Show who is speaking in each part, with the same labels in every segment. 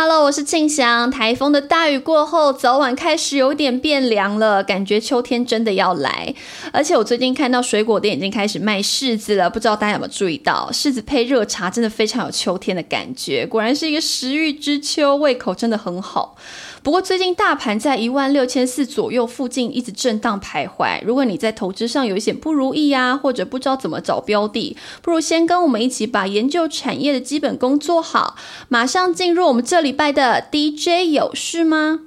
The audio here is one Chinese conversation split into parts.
Speaker 1: Hello，我是庆祥。台风的大雨过后，早晚开始有点变凉了，感觉秋天真的要来。而且我最近看到水果店已经开始卖柿子了，不知道大家有没有注意到，柿子配热茶真的非常有秋天的感觉。果然是一个食欲之秋，胃口真的很好。不过最近大盘在一万六千四左右附近一直震荡徘徊。如果你在投资上有一些不如意呀，或者不知道怎么找标的，不如先跟我们一起把研究产业的基本功做好。马上进入我们这礼拜的 DJ 有事吗？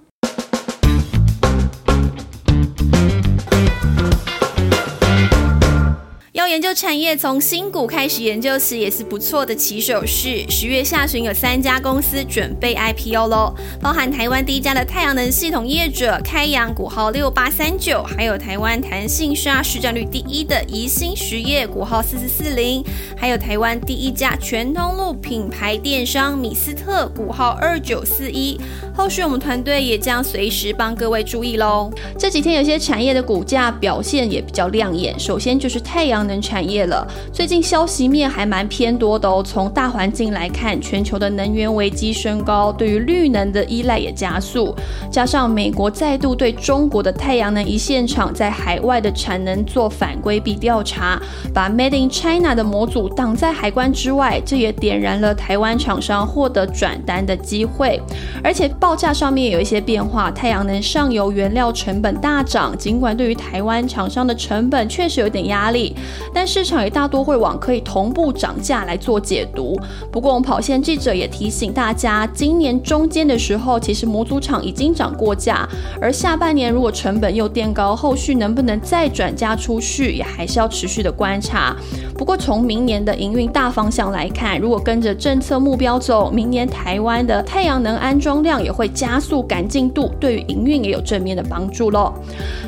Speaker 1: 研究产业，从新股开始研究时也是不错的起手式。十月下旬有三家公司准备 IPO 喽，包含台湾第一家的太阳能系统业者开阳股号六八三九，还有台湾弹性砂市占率第一的宜兴实业股号四四四零，还有台湾第一家全通路品牌电商米斯特股号二九四一。后续我们团队也将随时帮各位注意喽。这几天有些产业的股价表现也比较亮眼，首先就是太阳。能产业了，最近消息面还蛮偏多的哦。从大环境来看，全球的能源危机升高，对于绿能的依赖也加速。加上美国再度对中国的太阳能一线厂在海外的产能做反规避调查，把 Made in China 的模组挡在海关之外，这也点燃了台湾厂商获得转单的机会。而且报价上面有一些变化，太阳能上游原料成本大涨，尽管对于台湾厂商的成本确实有点压力。但市场也大多会往可以同步涨价来做解读。不过，我们跑线记者也提醒大家，今年中间的时候，其实模组厂已经涨过价，而下半年如果成本又垫高，后续能不能再转嫁出去，也还是要持续的观察。不过，从明年的营运大方向来看，如果跟着政策目标走，明年台湾的太阳能安装量也会加速赶进度，对于营运也有正面的帮助喽。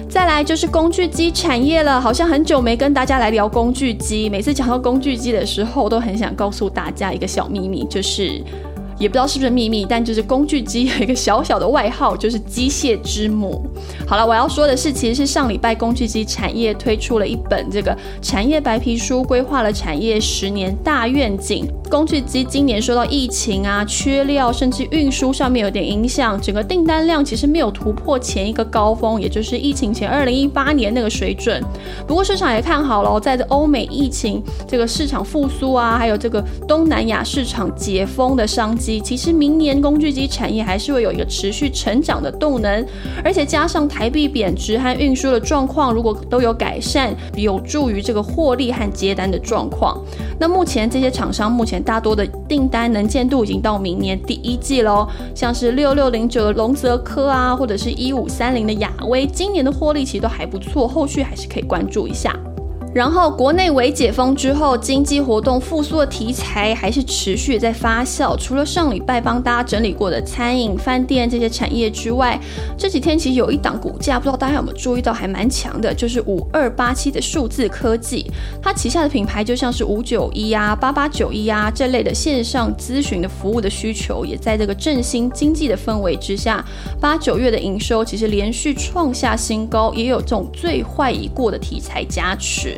Speaker 1: 再来就是工具机产业了，好像很久没跟大家来聊工具机。每次讲到工具机的时候，都很想告诉大家一个小秘密，就是。也不知道是不是秘密，但就是工具机有一个小小的外号，就是机械之母。好了，我要说的是，其实是上礼拜工具机产业推出了一本这个产业白皮书，规划了产业十年大愿景。工具机今年受到疫情啊、缺料，甚至运输上面有点影响，整个订单量其实没有突破前一个高峰，也就是疫情前二零一八年那个水准。不过市场也看好了，在这欧美疫情这个市场复苏啊，还有这个东南亚市场解封的商机。其实明年工具机产业还是会有一个持续成长的动能，而且加上台币贬值和运输的状况，如果都有改善，有助于这个获利和接单的状况。那目前这些厂商目前大多的订单能见度已经到明年第一季喽，像是六六零九的龙泽科啊，或者是一五三零的亚威，今年的获利其实都还不错，后续还是可以关注一下。然后，国内为解封之后，经济活动复苏的题材还是持续在发酵。除了上礼拜帮大家整理过的餐饮、饭店这些产业之外，这几天其实有一档股价，不知道大家有没有注意到，还蛮强的，就是五二八七的数字科技。它旗下的品牌就像是五九一啊、八八九一啊这类的线上咨询的服务的需求，也在这个振兴经济的氛围之下，八九月的营收其实连续创下新高，也有这种最坏已过的题材加持。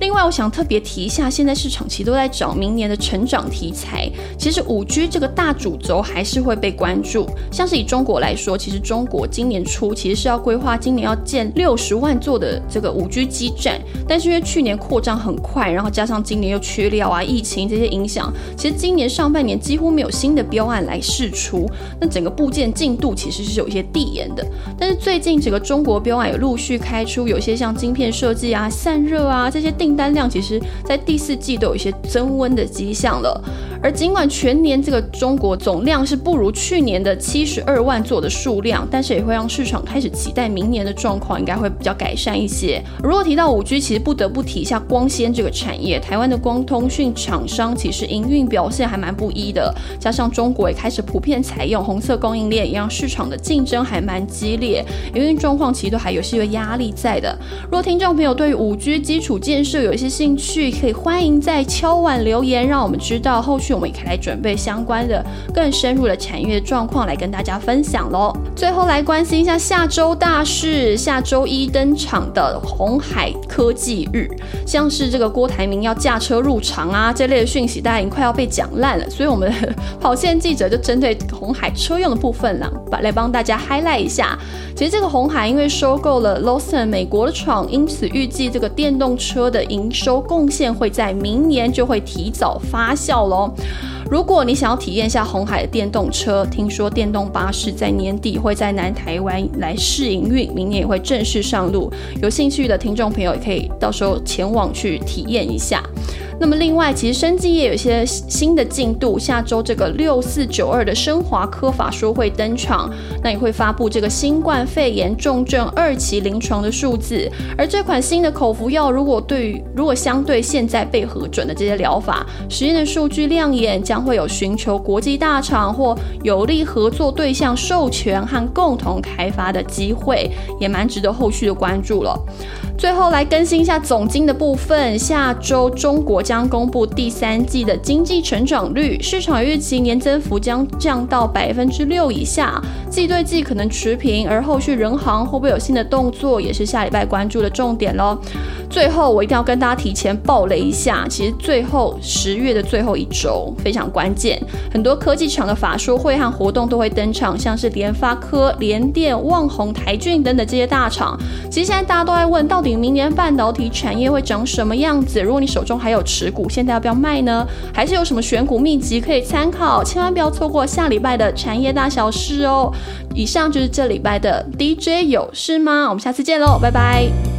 Speaker 1: 另外，我想特别提一下，现在市场其实都在找明年的成长题材。其实五 G 这个大主轴还是会被关注。像是以中国来说，其实中国今年初其实是要规划今年要建六十万座的这个五 G 基站，但是因为去年扩张很快，然后加上今年又缺料啊、疫情这些影响，其实今年上半年几乎没有新的标案来试出，那整个部件进度其实是有一些递延的。但是最近整个中国标案也陆续开出，有些像晶片设计啊、散热啊这些订。单量其实，在第四季都有一些增温的迹象了。而尽管全年这个中国总量是不如去年的七十二万座的数量，但是也会让市场开始期待明年的状况应该会比较改善一些。如果提到五 G，其实不得不提一下光纤这个产业。台湾的光通讯厂商其实营运表现还蛮不一的，加上中国也开始普遍采用红色供应链，也让市场的竞争还蛮激烈，营运状况其实都还有些压力在的。如果听众朋友对于五 G 基础建设，是有一些兴趣，可以欢迎在敲碗留言，让我们知道。后续我们也可以来准备相关的更深入的产业状况来跟大家分享喽。最后来关心一下下周大事，下周一登场的红海科技日，像是这个郭台铭要驾车入场啊这类的讯息，大家已经快要被讲烂了。所以我们跑线记者就针对红海车用的部分啦，来帮大家 highlight 一下。其实这个红海因为收购了 Lawson 美国的厂，因此预计这个电动车的营收贡献会在明年就会提早发酵喽。如果你想要体验一下红海的电动车，听说电动巴士在年底会在南台湾来试营运，明年也会正式上路。有兴趣的听众朋友也可以到时候前往去体验一下。那么另外，其实生技业有一些新的进度，下周这个六四九二的升华科法说会登场，那也会发布这个新冠肺炎重症二期临床的数字。而这款新的口服药，如果对于如果相对现在被核准的这些疗法，实验的数据亮眼，将会有寻求国际大厂或有利合作对象授权和共同开发的机会，也蛮值得后续的关注了。最后来更新一下总金的部分，下周中国将公布第三季的经济成长率，市场预期年增幅将降到百分之六以下，季对季可能持平。而后续人行会不会有新的动作，也是下礼拜关注的重点喽。最后我一定要跟大家提前爆雷一下，其实最后十月的最后一周非常关键，很多科技厂的法说会和活动都会登场，像是联发科、联电、旺宏、台骏等等这些大厂。其实现在大家都在问到。明年半导体产业会长什么样子？如果你手中还有持股，现在要不要卖呢？还是有什么选股秘籍可以参考？千万不要错过下礼拜的产业大小事哦！以上就是这礼拜的 DJ 有事吗？我们下次见喽，拜拜。